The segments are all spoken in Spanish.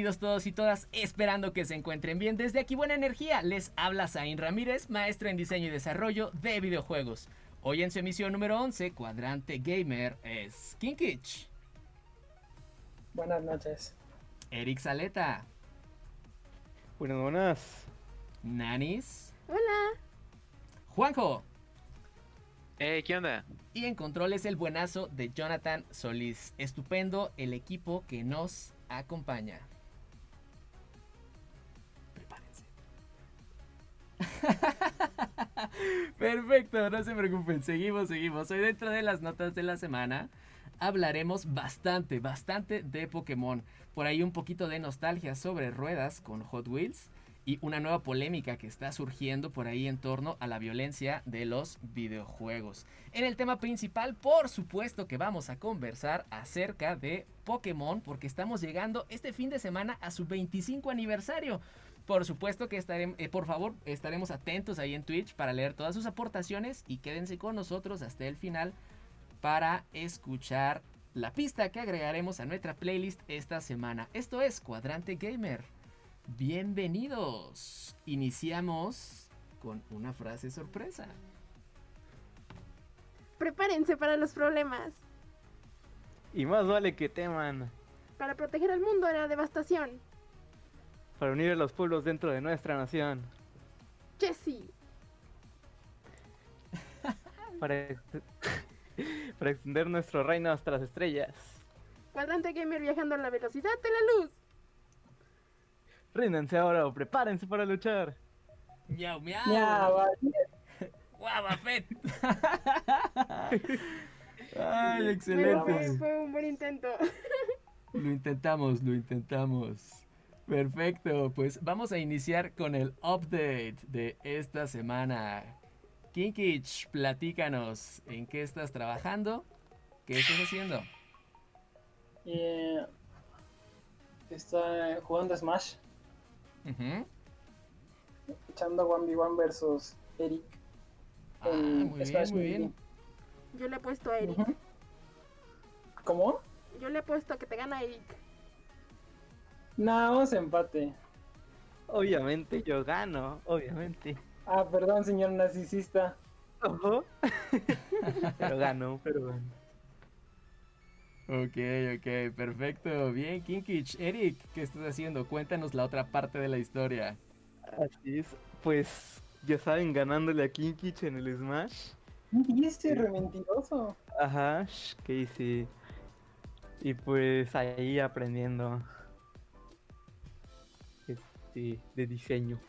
Bienvenidos todos y todas, esperando que se encuentren bien. Desde aquí Buena Energía, les habla Zain Ramírez, maestro en diseño y desarrollo de videojuegos. Hoy en su emisión número 11, Cuadrante Gamer, es Kinkich. Buenas noches. Eric Saleta. Buenas, buenas. Nanis. Hola. Juanjo. Hey, ¿qué onda? Y en control es el buenazo de Jonathan Solís. Estupendo el equipo que nos acompaña. Perfecto, no se preocupen. Seguimos, seguimos. Hoy dentro de las notas de la semana hablaremos bastante, bastante de Pokémon. Por ahí un poquito de nostalgia sobre ruedas con Hot Wheels y una nueva polémica que está surgiendo por ahí en torno a la violencia de los videojuegos. En el tema principal, por supuesto que vamos a conversar acerca de Pokémon porque estamos llegando este fin de semana a su 25 aniversario. Por supuesto que estaremos, eh, por favor, estaremos atentos ahí en Twitch para leer todas sus aportaciones y quédense con nosotros hasta el final para escuchar la pista que agregaremos a nuestra playlist esta semana. Esto es Cuadrante Gamer. Bienvenidos. Iniciamos con una frase sorpresa. Prepárense para los problemas. Y más vale que teman. Para proteger al mundo de la devastación. Para unir a los pueblos dentro de nuestra nación. Jesse. Para, para extender nuestro reino hasta las estrellas. Cuadrante Gamer viajando a la velocidad de la luz. Ríndanse ahora o prepárense para luchar. Miau, miau. Guava Fett. Ay, excelente. fue, fue un buen intento. Lo intentamos, lo intentamos. Perfecto, pues vamos a iniciar con el update de esta semana. Kinkich, platícanos, ¿en qué estás trabajando? ¿Qué estás haciendo? Eh, está jugando Smash, echando 1v1 versus Eric. Ah, en muy bien, Smash muy Melee. bien. Yo le he puesto a Eric. ¿Cómo? Yo le he puesto que te gana Eric. No, vamos a empate. Obviamente yo gano, obviamente. Ah, perdón, señor narcisista. Ojo. pero gano, pero gano. Ok, ok, perfecto. Bien, Kinkich. Eric, ¿qué estás haciendo? Cuéntanos la otra parte de la historia. Así es. Pues ya saben, ganándole a Kinkich en el Smash. Y este re mentiroso. Ajá, ¿qué hice? Y pues ahí aprendiendo este, de diseño.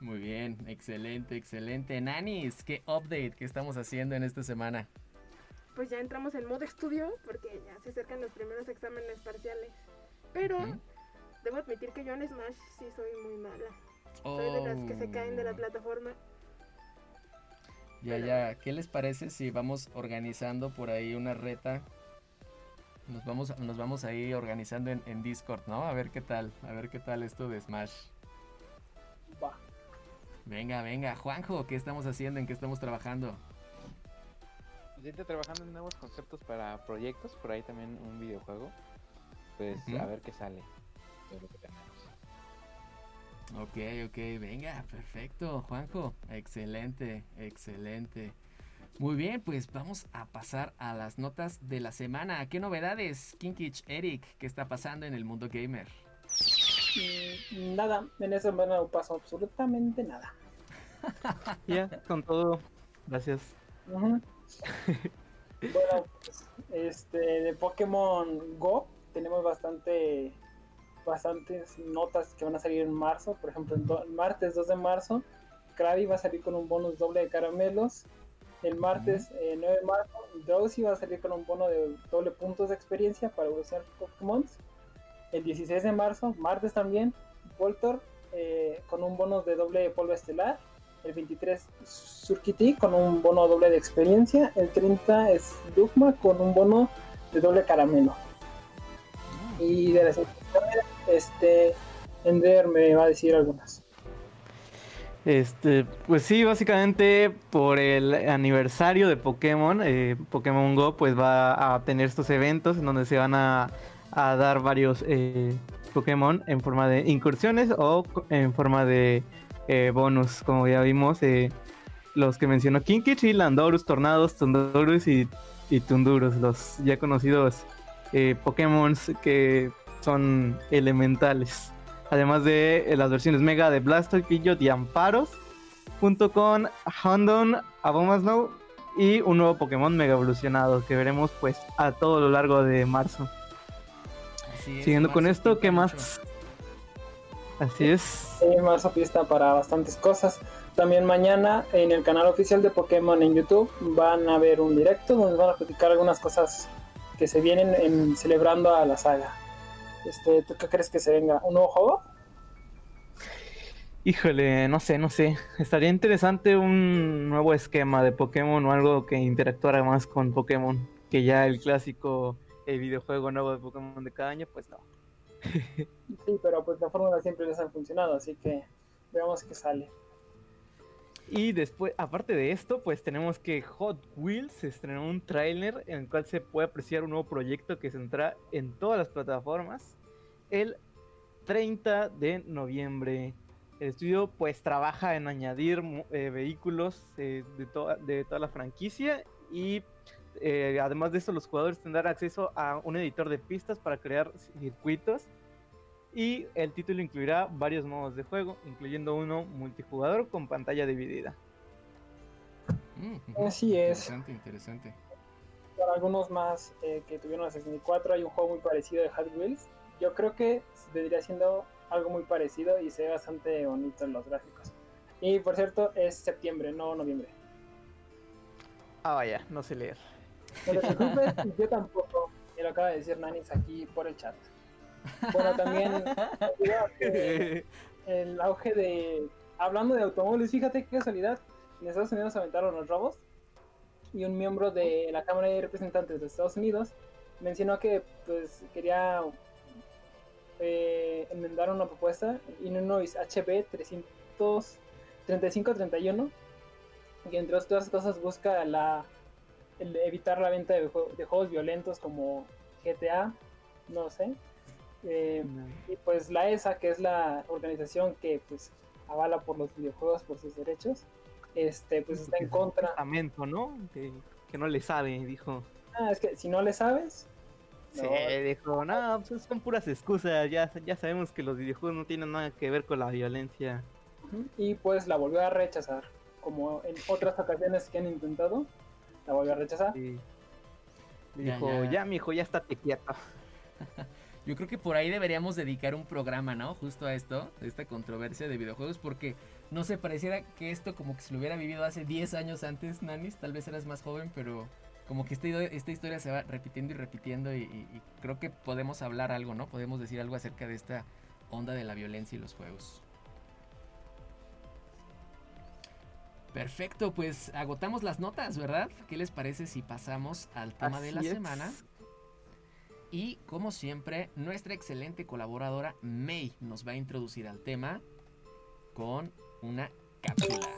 Muy bien, excelente, excelente. Nanis, ¿qué update que estamos haciendo en esta semana? Pues ya entramos en modo estudio porque ya se acercan los primeros exámenes parciales. Pero debo admitir que yo en Smash sí soy muy mala. Soy de las que se caen de la Oh. plataforma. Ya, ya. ¿Qué les parece si vamos organizando por ahí una reta? Nos vamos, nos vamos ahí organizando en, en Discord, ¿no? A ver qué tal, a ver qué tal esto de Smash. Venga, venga. Juanjo, ¿qué estamos haciendo? ¿En qué estamos trabajando? Ahorita trabajando en nuevos conceptos para proyectos, por ahí también un videojuego. Pues a ver qué sale de lo que tenemos. Ok, ok, venga, perfecto, Juanjo. Excelente, excelente. Muy bien, pues vamos a pasar a las notas de la semana. ¿Qué novedades, Kinkich, Eric, qué está pasando en el mundo gamer? Mm, Nada, en esa semana no pasó absolutamente nada. Ya, con todo. Gracias. Bueno, pues, este, de Pokémon Go tenemos bastante bastantes notas que van a salir en marzo. Por ejemplo, el, do- el martes 2 de marzo, Krabby va a salir con un bonus doble de caramelos. El martes eh, 9 de marzo, Drowsy va a salir con un bono de doble puntos de experiencia para usar Pokémon. El 16 de marzo, martes también, Voltor eh, con un bono de doble polvo estelar. El 23 Surkiti con un bono doble de experiencia. El 30 es Dugma con un bono de doble caramelo. Y de las este Ender me va a decir algunas. Este, pues sí, básicamente por el aniversario de Pokémon, eh, Pokémon Go, pues va a tener estos eventos en donde se van a, a dar varios eh, Pokémon en forma de incursiones o en forma de eh, bonus, como ya vimos, eh, los que mencionó Kinkichi, Landorus, Tornados, Tundurus y, y Tundurus, los ya conocidos eh, Pokémon que son elementales. Además de las versiones Mega de Blastoise, Pidgeot y Amparos, junto con Houndoom, Abomasnow y un nuevo Pokémon Mega evolucionado que veremos pues a todo lo largo de marzo. Siguiendo con esto, ¿qué más? Así es. Eh, marzo pista para bastantes cosas. También mañana en el canal oficial de Pokémon en YouTube van a ver un directo donde van a platicar algunas cosas que se vienen en- celebrando a la saga. Este, ¿Tú qué crees que se venga? ¿Un nuevo juego? Híjole, no sé, no sé. Estaría interesante un nuevo esquema de Pokémon o algo que interactuara más con Pokémon. Que ya el clásico eh, videojuego nuevo de Pokémon de cada año, pues no. Sí, pero pues la fórmula siempre les ha funcionado, así que veamos qué sale. Y después, aparte de esto, pues tenemos que Hot Wheels estrenó un tráiler en el cual se puede apreciar un nuevo proyecto que saldrá en todas las plataformas el 30 de noviembre. El estudio pues trabaja en añadir eh, vehículos eh, de, toda- de toda la franquicia y eh, además de eso los jugadores tendrán acceso a un editor de pistas para crear circuitos y el título incluirá varios modos de juego, incluyendo uno multijugador con pantalla dividida. Mm. Así es. Interesante, interesante. Para algunos más eh, que tuvieron la 64 hay un juego muy parecido de Hot Wheels. Yo creo que vendría siendo algo muy parecido y se ve bastante bonito en los gráficos. Y por cierto, es septiembre, no noviembre. Ah, vaya, no sé leer. No te preocupes, yo tampoco. Me lo acaba de decir Nanis aquí por el chat. Bueno, también el auge de. Hablando de automóviles, fíjate qué casualidad. En Estados Unidos aventaron los robos y un miembro de la Cámara de Representantes de Estados Unidos mencionó que pues quería eh, enmendar una propuesta Illinois HB 335-31 que entre otras cosas busca la el evitar la venta de, jue- de juegos violentos como GTA, no sé. Eh, y pues la ESA, que es la organización que pues avala por los videojuegos por sus derechos, este pues está en contra. Lamento, ¿no? Que, que no le sabe, dijo. Ah, es que si no le sabes, Sí, dijo, no, pues son puras excusas, ya, ya sabemos que los videojuegos no tienen nada que ver con la violencia. Y pues la volvió a rechazar, como en otras ocasiones que han intentado, la volvió a rechazar. Y Ya, dijo, ya. ya, mijo, ya estate quieto. Yo creo que por ahí deberíamos dedicar un programa, ¿no? Justo a esto, de esta controversia de videojuegos, porque no sé, pareciera que esto como que se lo hubiera vivido hace 10 años antes, Nanis, tal vez eras más joven, pero como que esta, ide- esta historia se va repitiendo y repitiendo y, y- y creo que podemos hablar algo, ¿no? Podemos decir algo acerca de esta onda de la violencia y los juegos. Perfecto, pues agotamos las notas, ¿verdad? ¿Qué les parece si pasamos al tema de la es. semana? Y como siempre, nuestra excelente colaboradora May nos va a introducir al tema con una cápsula.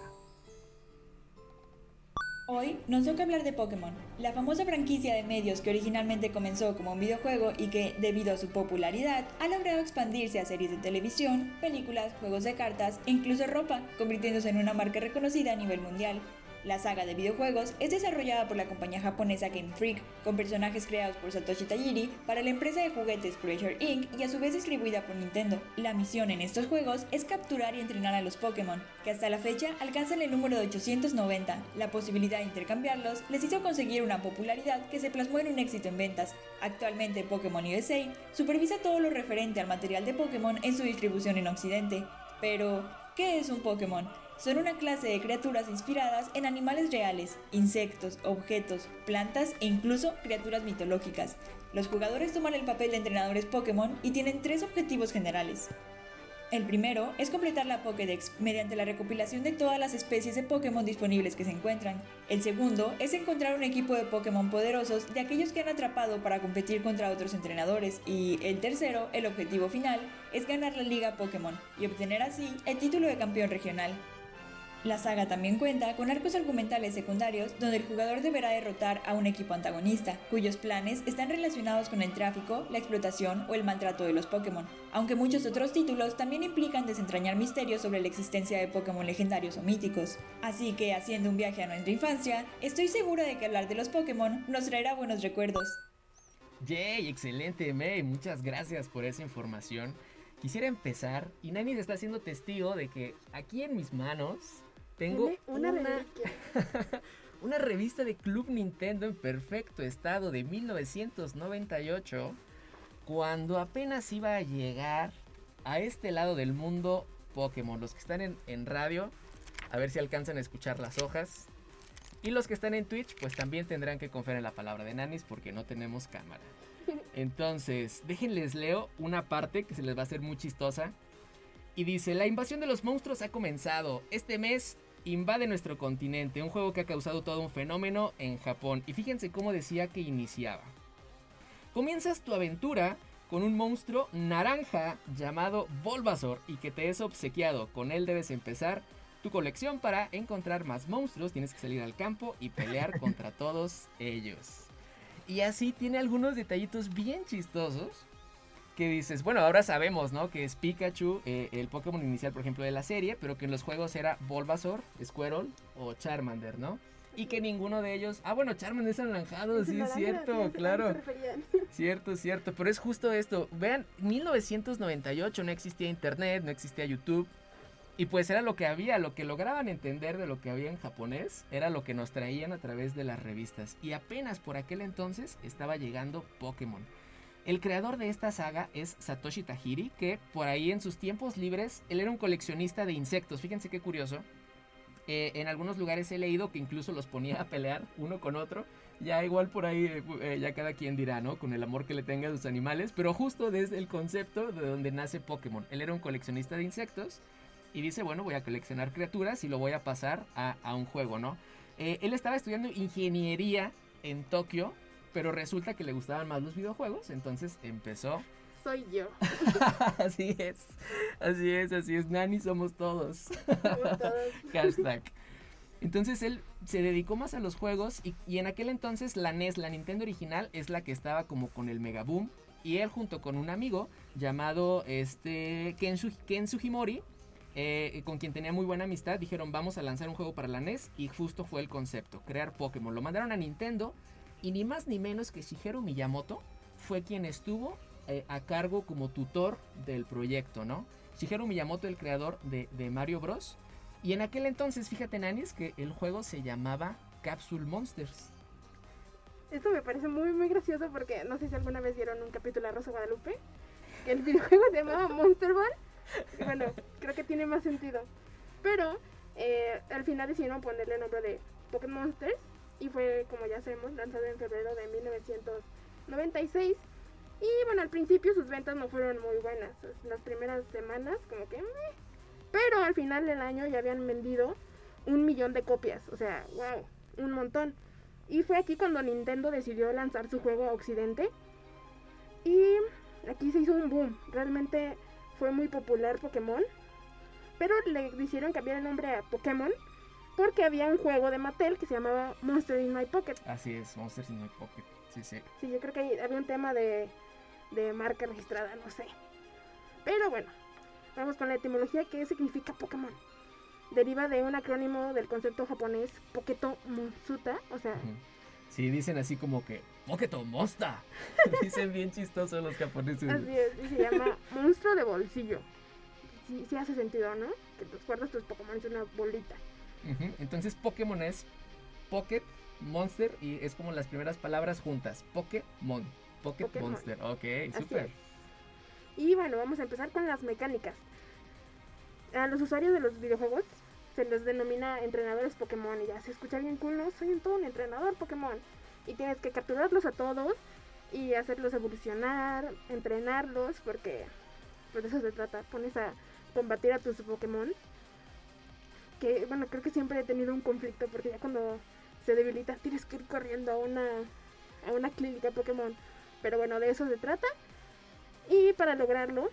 Hoy nos toca hablar de Pokémon, la famosa franquicia de medios que originalmente comenzó como un videojuego y que, debido a su popularidad, ha logrado expandirse a series de televisión, películas, juegos de cartas e incluso ropa, convirtiéndose en una marca reconocida a nivel mundial. La saga de videojuegos es desarrollada por la compañía japonesa Game Freak, con personajes creados por Satoshi Tajiri para la empresa de juguetes Treasure Inc. y a su vez distribuida por Nintendo. La misión en estos juegos es capturar y entrenar a los Pokémon, que hasta la fecha alcanzan el número de 890. La posibilidad de intercambiarlos les hizo conseguir una popularidad que se plasmó en un éxito en ventas. Actualmente Pokémon USA supervisa todo lo referente al material de Pokémon en su distribución en Occidente. Pero, ¿qué es un Pokémon? Son una clase de criaturas inspiradas en animales reales, insectos, objetos, plantas e incluso criaturas mitológicas. Los jugadores toman el papel de entrenadores Pokémon y tienen tres objetivos generales. El primero es completar la Pokédex mediante la recopilación de todas las especies de Pokémon disponibles que se encuentran. El segundo es encontrar un equipo de Pokémon poderosos de aquellos que han atrapado para competir contra otros entrenadores. Y el tercero, el objetivo final, es ganar la Liga Pokémon y obtener así el título de campeón regional. La saga también cuenta con arcos argumentales secundarios donde el jugador deberá derrotar a un equipo antagonista, cuyos planes están relacionados con el tráfico, la explotación o el maltrato de los Pokémon, aunque muchos otros títulos también implican desentrañar misterios sobre la existencia de Pokémon legendarios o míticos. Así que, haciendo un viaje a nuestra infancia, estoy segura de que hablar de los Pokémon nos traerá buenos recuerdos. Yay, excelente, May. Muchas gracias por esa información. Quisiera empezar, y Nani está siendo testigo de que aquí en mis manos tengo una, una revista de Club Nintendo en perfecto estado de 1998, cuando apenas iba a llegar a este lado del mundo Pokémon. Los que están en, en radio, a ver si alcanzan a escuchar las hojas. Y los que están en Twitch, pues también tendrán que confiar en la palabra de Nanis porque no tenemos cámara. Entonces, déjenles leo una parte que se les va a hacer muy chistosa. Y dice, la invasión de los monstruos ha comenzado. Este mes invade nuestro continente, un juego que ha causado todo un fenómeno en Japón. Y fíjense cómo decía que iniciaba. Comienzas tu aventura con un monstruo naranja llamado Bulbasaur y que te es obsequiado. Con él debes empezar tu colección para encontrar más monstruos. Tienes que salir al campo y pelear contra todos ellos. Y así tiene algunos detallitos bien chistosos. Que dices, bueno, ahora sabemos, ¿no? Que es Pikachu, eh, el Pokémon inicial, por ejemplo, de la serie, pero que en los juegos era Bulbasaur, Squirtle o Charmander, ¿no? Y que ninguno de ellos. Ah, bueno, Charmander es anaranjado, sí, es cierto, claro. Cierto, cierto, pero es justo esto. Vean, 1998 no existía internet, no existía YouTube. Y pues era lo que había, lo que lograban entender de lo que había en japonés, era lo que nos traían a través de las revistas. Y apenas por aquel entonces estaba llegando Pokémon. El creador de esta saga es Satoshi Tajiri, que por ahí en sus tiempos libres, él era un coleccionista de insectos. Fíjense qué curioso. Eh, en algunos lugares he leído que incluso los ponía a pelear uno con otro. Ya igual por ahí, eh, ya cada quien dirá, ¿no? Con el amor que le tenga a sus animales. Pero justo desde el concepto de donde nace Pokémon. Él era un coleccionista de insectos. Y dice, bueno, voy a coleccionar criaturas y lo voy a pasar a, a un juego, ¿no? Eh, él estaba estudiando ingeniería en Tokio. Pero resulta que le gustaban más los videojuegos. Entonces empezó Soy yo. así es, así es, así es. Nani somos todos. Somos todos. Hashtag. Entonces él se dedicó más a los juegos y, y en aquel entonces la NES, la Nintendo original, es la que estaba como con el mega boom. Y él junto con un amigo llamado este Ken, Su- Ken Sugimori, eh, con quien tenía muy buena amistad, dijeron vamos a lanzar un juego para la NES y justo fue el concepto, crear Pokémon. Lo mandaron a Nintendo y ni más ni menos que Shigeru Miyamoto fue quien estuvo eh, a cargo como tutor del proyecto, ¿no? Shigeru Miyamoto, el creador de, de Mario Bros. Y en aquel entonces, fíjate, Nanis, que el juego se llamaba Capsule Monsters. Esto me parece muy, muy gracioso porque no sé si alguna vez vieron un capítulo de Rosa Guadalupe, que el videojuego se llamaba Monster Ball. Bueno, creo que tiene más sentido. Pero eh, al final decidieron ponerle el nombre de Pokémon Monsters y fue, como ya sabemos, lanzado en febrero de 1996. Y bueno, al principio sus ventas no fueron muy buenas. Las primeras semanas, como que... Pero al final del año ya habían vendido un millón de copias. O sea, wow, un montón. Y fue aquí cuando Nintendo decidió lanzar su juego a Occidente. Y aquí se hizo un boom. Realmente fue muy popular Pokémon. Pero le hicieron cambiar el nombre a Pokémon. Porque había un juego de Mattel que se llamaba Monster in My Pocket. Así es, Monsters in My Pocket. Sí, sí. Sí, yo creo que había un tema de, de marca registrada, no sé. Pero bueno, vamos con la etimología. ¿Qué significa Pokémon? Deriva de un acrónimo del concepto japonés Poketo Monsuta. O sea. Sí, dicen así como que Poketo Monsta. dicen bien chistosos los japoneses. Así es, y se llama monstruo de bolsillo. Sí, sí hace sentido, ¿no? Que tus guardas tus Pokémon en una bolita. Entonces Pokémon es Pocket Monster y es como las primeras palabras juntas. Pokémon. Pocket Pokémon. Monster. Ok, súper. Y bueno, vamos a empezar con las mecánicas. A los usuarios de los videojuegos se los denomina entrenadores Pokémon y ya se escucha bien cool, ¿no? Soy un todo un entrenador Pokémon y tienes que capturarlos a todos y hacerlos evolucionar, entrenarlos porque de eso se trata, pones a combatir a tus Pokémon que bueno, creo que siempre he tenido un conflicto porque ya cuando se debilita tienes que ir corriendo a una a una clínica Pokémon, pero bueno, de eso se trata y para lograrlo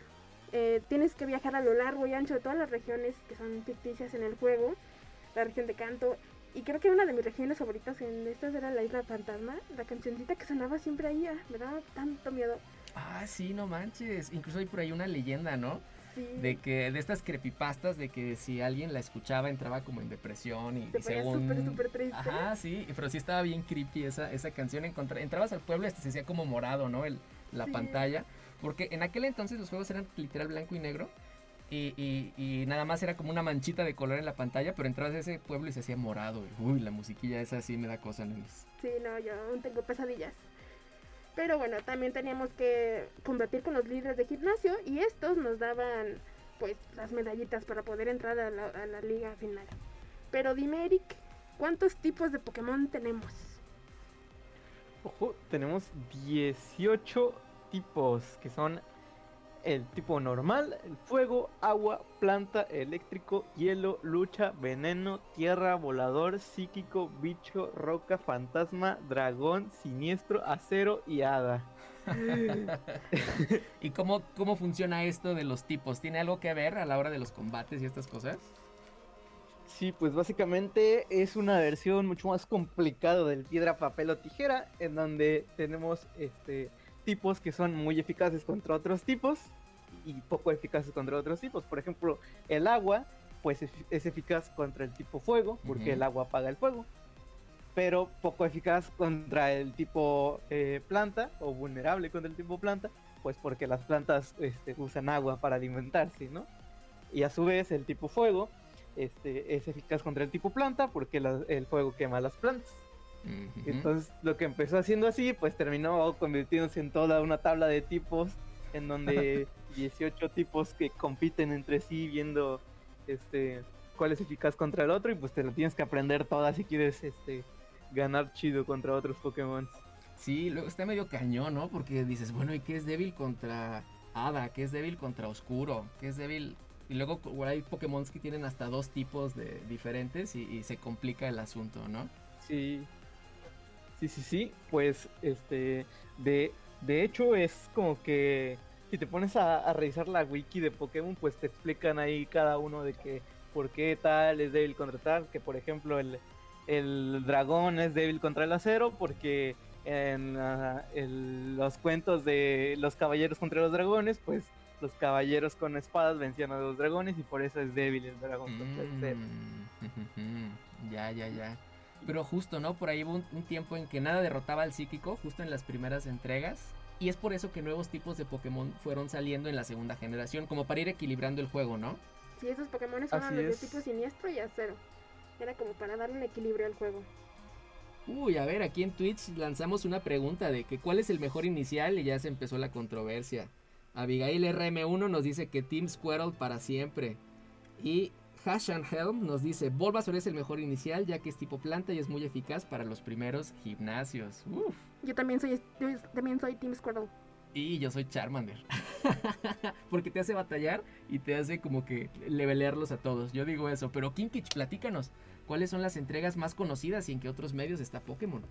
eh, tienes que viajar a lo largo y ancho de todas las regiones que son ficticias en el juego, la región de Canto. Y creo que una de mis regiones favoritas en estas era la isla Fantasma, la cancioncita que sonaba siempre ahí, ah, me daba tanto miedo. Ah, sí, no manches. Incluso hay por ahí una leyenda, ¿no? Sí. De que, de estas creepypastas, de que si alguien la escuchaba entraba como en depresión y, Se y según... súper, súper triste. Ajá, sí, pero sí estaba bien creepy esa, esa canción. Encontra- entrabas al pueblo y hasta se hacía como morado, ¿no? El, la Sí. pantalla. Porque en aquel entonces los juegos eran literal blanco y negro. Y, y- y nada más era como una manchita de color en la pantalla, pero entrabas a ese pueblo y se hacía morado. y, uy, la musiquilla esa sí me da cosa, nenes. Sí, no, yo tengo pesadillas. Pero bueno, también teníamos que combatir con los líderes de gimnasio y estos nos daban pues las medallitas para poder entrar a la, a la liga final. Pero dime Eric, ¿cuántos tipos de Pokémon tenemos? Ojo, tenemos 18 tipos que son el tipo normal, el fuego, agua, planta, eléctrico, hielo, lucha, veneno, tierra, volador, psíquico, bicho, roca, fantasma, dragón, siniestro, acero y hada. ¿Y cómo, cómo funciona esto de los tipos? ¿Tiene algo que ver a la hora de los combates y estas cosas? Sí, pues básicamente es una versión mucho más complicada del piedra, papel o tijera, en donde tenemos este tipos que son muy eficaces contra otros tipos y poco eficaces contra otros tipos. Por ejemplo, el agua, pues es, eficaz contra el tipo fuego, porque Ujú. el agua apaga el fuego, pero poco eficaz contra el tipo eh, planta o vulnerable contra el tipo planta, pues porque las plantas este, usan agua para alimentarse, ¿no? Y a su vez el tipo fuego este, es eficaz contra el tipo planta porque la- el fuego quema las plantas. Entonces lo que empezó haciendo así, pues terminó convirtiéndose en toda una tabla de tipos en donde 18 tipos que compiten entre sí viendo este cuál es eficaz contra el otro y pues te lo tienes que aprender todas si quieres este ganar chido contra otros Pokémon. Sí, luego está medio cañón, ¿no? Porque dices, bueno, ¿y qué es débil contra Hada? ¿Qué es débil contra Oscuro? ¿Qué es débil? Y luego hay Pokémon que tienen hasta dos tipos de diferentes y, y se complica el asunto, ¿no? Sí. Sí, sí, sí. Pues, este, de, de hecho es como que si te pones a, revisar la wiki de Pokémon, pues te explican ahí cada uno de que por qué tal es débil contra tal, que por ejemplo el, el dragón es débil contra el acero, porque en ah, los cuentos de los caballeros contra los dragones, pues los caballeros con espadas vencían a los dragones y por eso es débil el dragón contra el acero. Mm, ya, ya, ya. Pero justo, ¿no? Por ahí hubo un, un tiempo en que nada derrotaba al psíquico, justo en las primeras entregas. Y es por eso que nuevos tipos de Pokémon fueron saliendo en la segunda generación, como para ir equilibrando el juego, ¿no? Sí, esos Pokémon los de tipo siniestro y acero. Era como para darle un equilibrio al juego. Uy, a ver, aquí en Twitch lanzamos una pregunta de que cuál es el mejor inicial y ya se empezó la controversia. Abigail RM1 nos dice que Team Squirrel para siempre. Y Hashan Helm nos dice, Bulbasaur es el mejor inicial ya que es tipo planta y es muy eficaz para los primeros gimnasios. Uf. Yo también soy, yo también soy Team Squirtle. Y yo soy Charmander. Porque te hace batallar y te hace como que levelearlos a todos. Yo digo eso. Pero Kinkich, platícanos. ¿Cuáles son las entregas más conocidas y en qué otros medios está Pokémon?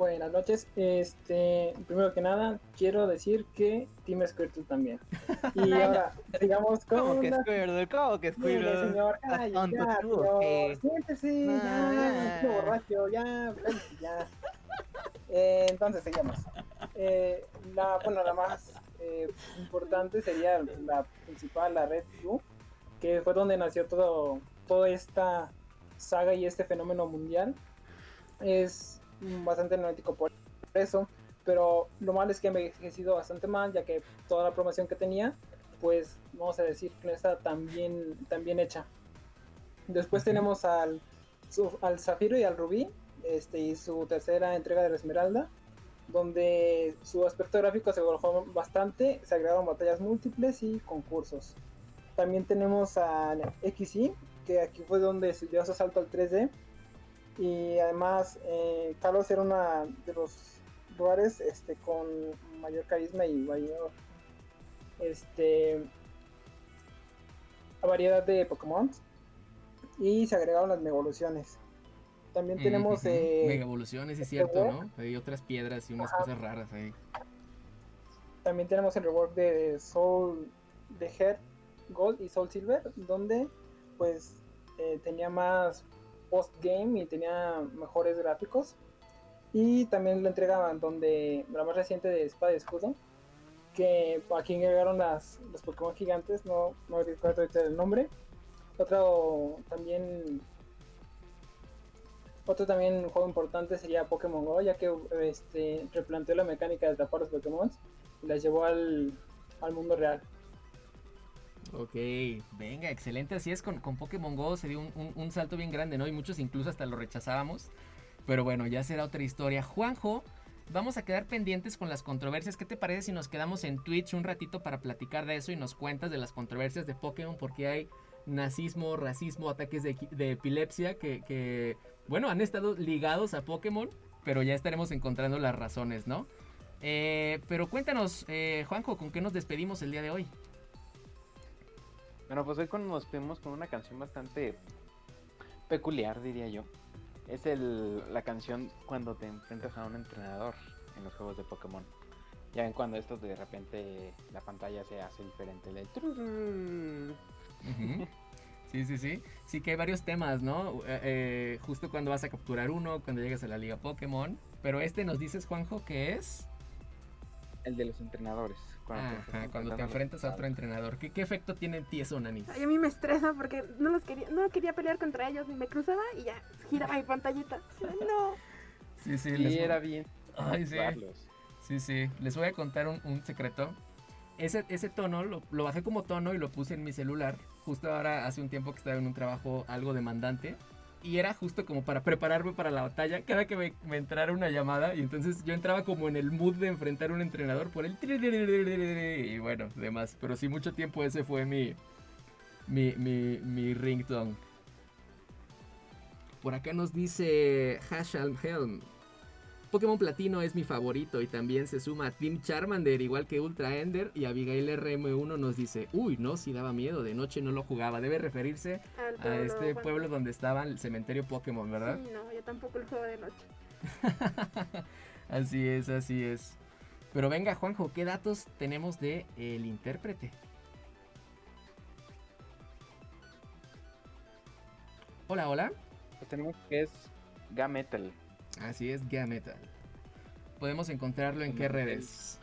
Buenas noches. Este, primero que nada, quiero decir que Team Squirtle también. Y ahora, digamos con ¿Cómo que Squirtle? ¿Cómo que Squirtle? señor, ¿Estás ay, ya, señor, qué? siéntese, ya, Ah. estoy borracho, ya, ya. Eh, entonces, seguimos. Eh, la, bueno, la más eh, importante sería la principal, la Red Blue, que fue donde nació todo, toda esta saga y este fenómeno mundial. Es bastante analítico por eso, pero lo malo es que ha envejecido bastante mal, ya que toda la promoción que tenía, pues vamos a decir que no está tan bien, tan bien hecha. Después tenemos al, al Zafiro y al Rubí, este, y su tercera entrega de la Esmeralda, donde su aspecto gráfico se mejoró bastante, se agregaron batallas múltiples y concursos. También tenemos a XY, que aquí fue donde se dio su salto al 3D. Y además, eh, Carlos era uno de los lugares este, con mayor carisma y mayor este, variedad de Pokémon. Y se agregaron las evoluciones. También tenemos. Eh, Mega evoluciones, es cierto, ¿no? Hay otras piedras y unas cosas raras ahí. También tenemos el rework de Soul de Head Gold y Soul Silver, donde pues eh, tenía más post-game y tenía mejores gráficos. Y también la entrega donde la más reciente de Espada y Escudo, que aquí llegaron las, los Pokémon gigantes, no, no recuerdo ahorita el nombre. Otro también otro también juego importante sería Pokémon Go, ya que este, replanteó la mecánica de atrapar los Pokémon y las llevó al, al mundo real. Ok, venga, excelente. Así es, con, con Pokémon Go se dio un, un, salto bien grande, ¿no? Y muchos incluso hasta lo rechazábamos. Pero bueno, ya será otra historia. Juanjo, vamos a quedar pendientes con las controversias. ¿Qué te parece si nos quedamos en Twitch un ratito para platicar de eso y nos cuentas de las controversias de Pokémon? Porque hay nazismo, racismo, ataques de, de epilepsia que, bueno, han estado ligados a Pokémon, pero ya estaremos encontrando las razones, ¿no? Eh, pero cuéntanos, eh, Juanjo, ¿con qué nos despedimos el día de hoy? Bueno, pues hoy nos despedimos con una canción bastante peculiar, diría yo. Es el, la canción cuando te enfrentas a un entrenador en los juegos de Pokémon. Ya ven cuando esto de repente la pantalla se hace diferente. El... Sí, sí, sí. Sí que hay varios temas, ¿no? Eh, eh, justo cuando vas a capturar uno, cuando llegas a la liga Pokémon. Pero este nos dices, Juanjo, que es... El de los entrenadores. Cuando Ajá, te cuando te enfrentas a otro entrenador. ¿Qué, ¿Qué, efecto tiene en ti eso, Nani? Ay, a mí me estresa porque no los quería, no quería pelear contra ellos y me cruzaba y ya giraba mi pantallita. No. Sí, sí. Y les... era bien. Ay, sí. Sí, sí. Les voy a contar un, un secreto. Ese, ese tono lo, lo, bajé como tono y lo puse en mi celular. Justo ahora, hace un tiempo que estaba en un trabajo algo demandante. Y era justo como para prepararme para la batalla. Cada que me, entrara una llamada. Y entonces yo entraba como en el mood de enfrentar a un entrenador por el. Y bueno, demás. Pero sí, mucho tiempo ese fue mi. Mi, mi, mi ringtone. Por acá nos dice Hashal Helm. Pokémon Platino es mi favorito y también se suma a Team Charmander, igual que Ultra Ender. Y Abigail RM1 nos dice: Uy, no, si daba miedo, de noche no lo jugaba. Debe referirse a este pueblo donde estaba el cementerio Pokémon, ¿verdad? Sí, no, yo tampoco lo juego de noche. así es, así es. Pero venga, Juanjo, ¿qué datos tenemos de el intérprete? Hola, hola. Tenemos que es Gametal. Así es, Gametal. Podemos encontrarlo en, en qué redes?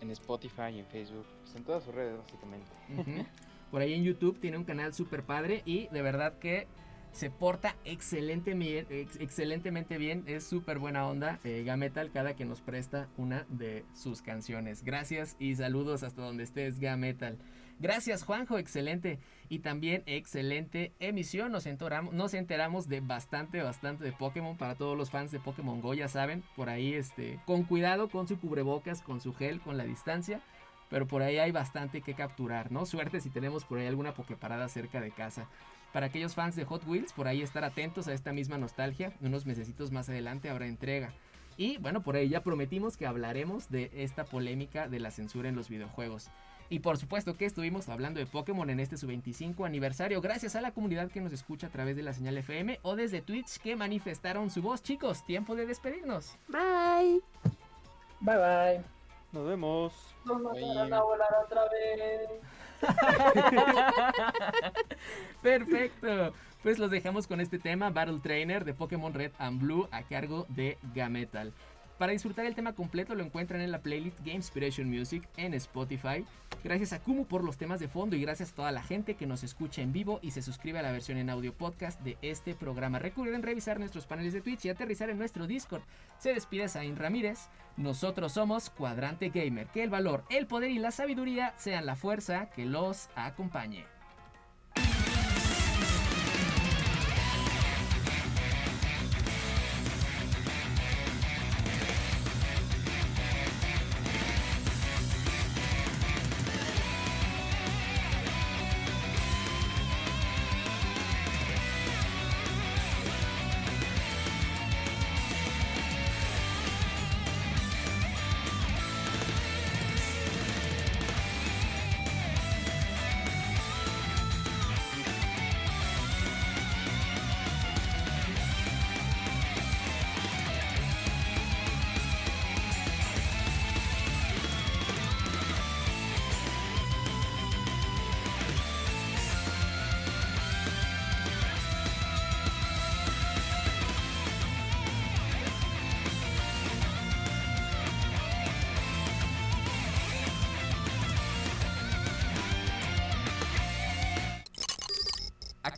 En Spotify, en Facebook, pues en todas sus redes básicamente. Uh -huh. Por ahí en YouTube tiene un canal súper padre y de verdad que se porta excelente, ex, excelentemente bien. Es súper buena onda. Eh, Gametal cada que nos presta una de sus canciones. Gracias y saludos hasta donde estés, Gametal. Gracias Juanjo, excelente. Y también excelente emisión. Nos enteramos, nos enteramos de bastante, bastante de Pokémon. Para todos los fans de Pokémon Go, ya saben. Por ahí, este, con cuidado con su cubrebocas, con su gel, con la distancia. Pero por ahí hay bastante que capturar, ¿no? Suerte si tenemos por ahí alguna Poképarada cerca de casa. Para aquellos fans de Hot Wheels, por ahí estar atentos a esta misma nostalgia. Unos mesecitos más adelante habrá entrega. Y bueno, por ahí ya prometimos que hablaremos de esta polémica de la censura en los videojuegos. Y por supuesto que estuvimos hablando de Pokémon en este su 25 aniversario, gracias a la comunidad que nos escucha a través de la señal FM o desde Twitch que manifestaron su voz. Chicos, tiempo de despedirnos. Bye. Bye bye. Nos vemos. Nos mandaron a volar otra vez. Perfecto. Pues los dejamos con este tema, Battle Trainer de Pokémon Red and Blue a cargo de Gametal. Para disfrutar el tema completo lo encuentran en la playlist Game Inspiration Music en Spotify. Gracias a Kumu por los temas de fondo y gracias a toda la gente que nos escucha en vivo y se suscribe a la versión en audio podcast de este programa. Recuerden revisar nuestros paneles de Twitch y aterrizar en nuestro Discord. Se despide Zain Ramírez. Nosotros somos Cuadrante Gamer. Que el valor, el poder y la sabiduría sean la fuerza que los acompañe.